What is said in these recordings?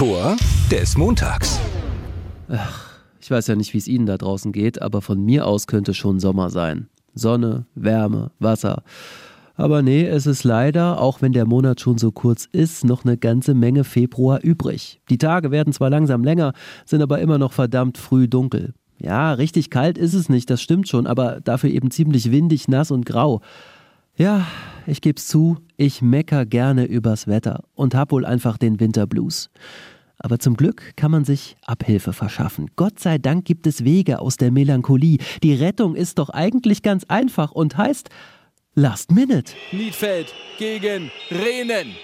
Tor des Montags. Ach, ich weiß ja nicht, wie es Ihnen da draußen geht, aber von mir aus könnte schon Sommer sein. Sonne, Wärme, Wasser. Aber nee, es ist leider, auch wenn der Monat schon so kurz ist, noch eine ganze Menge Februar übrig. Die Tage werden zwar langsam länger, sind aber immer noch verdammt früh dunkel. Ja, richtig kalt ist es nicht, das stimmt schon, aber dafür eben ziemlich windig, nass und grau. Ja, ich geb's zu, ich mecker gerne übers Wetter und hab wohl einfach den Winterblues. Aber zum Glück kann man sich Abhilfe verschaffen. Gott sei Dank gibt es Wege aus der Melancholie. Die Rettung ist doch eigentlich ganz einfach und heißt Last Minute. Niedfeld gegen Rehnen.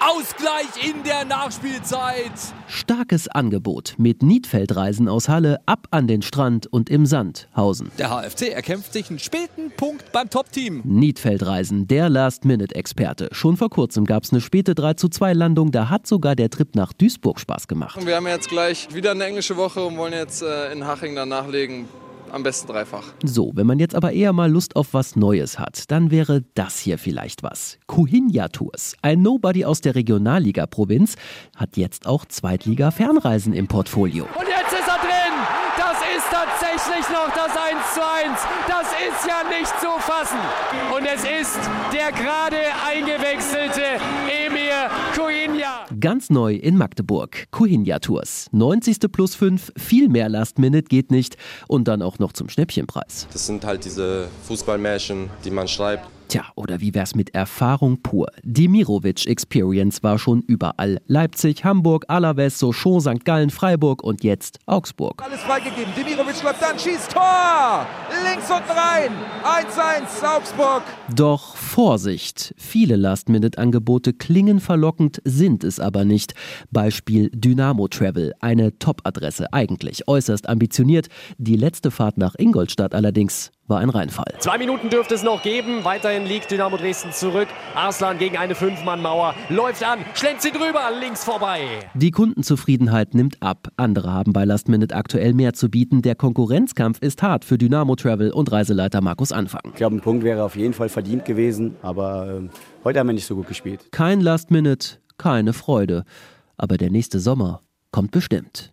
Ausgleich in der Nachspielzeit. Starkes Angebot mit Niedfeldreisen aus Halle ab an den Strand und im Sand Hausen. Der HFC erkämpft sich einen späten Punkt beim Top-Team. Niedfeldreisen, der Last-Minute-Experte. Schon vor kurzem gab es eine späte 3 zu 2 Landung, da hat sogar der Trip nach Duisburg Spaß gemacht. Wir haben jetzt gleich wieder eine englische Woche und wollen jetzt äh, in Haching dann nachlegen am besten dreifach. So, wenn man jetzt aber eher mal Lust auf was Neues hat, dann wäre das hier vielleicht was. Kuhinja Tours. Ein Nobody aus der Regionalliga-Provinz hat jetzt auch Zweitliga-Fernreisen im Portfolio. Und jetzt ist er drin! Das ist tatsächlich noch das 1 zu 1. Das ist ja nicht zu fassen. Und es ist der gerade eingewechselte Emir Kuhinja. Ganz neu in Magdeburg. Kuhinja Tours. 90. plus 5, viel mehr Last Minute geht nicht. Und dann auch noch zum Schnäppchenpreis. Das sind halt diese Fußballmärchen, die man schreibt. Tja, oder wie wär's mit Erfahrung pur? Die Mirovic Experience war schon überall. Leipzig, Hamburg, Alaves, Sochaux, St. Gallen, Freiburg und jetzt Augsburg. Alles freigegeben. Demirovic läuft dann, schießt Tor! Links unten rein. 1-1 Augsburg. Doch Vorsicht! Viele Last-Minute-Angebote klingen verlockend, sind es aber nicht. Beispiel Dynamo Travel, eine Top-Adresse eigentlich, äußerst ambitioniert. Die letzte Fahrt nach Ingolstadt allerdings war ein Reinfall. Zwei Minuten dürfte es noch geben. Weiterhin liegt Dynamo Dresden zurück. Arslan gegen eine Fünf-Mann-Mauer. Läuft an, schlenkt sie drüber, links vorbei. Die Kundenzufriedenheit nimmt ab. Andere haben bei Last Minute aktuell mehr zu bieten. Der Konkurrenzkampf ist hart für Dynamo Travel und Reiseleiter Markus Anfang. Ich glaube, ein Punkt wäre auf jeden Fall verdient gewesen, aber äh, heute haben wir nicht so gut gespielt. Kein Last Minute, keine Freude. Aber der nächste Sommer kommt bestimmt.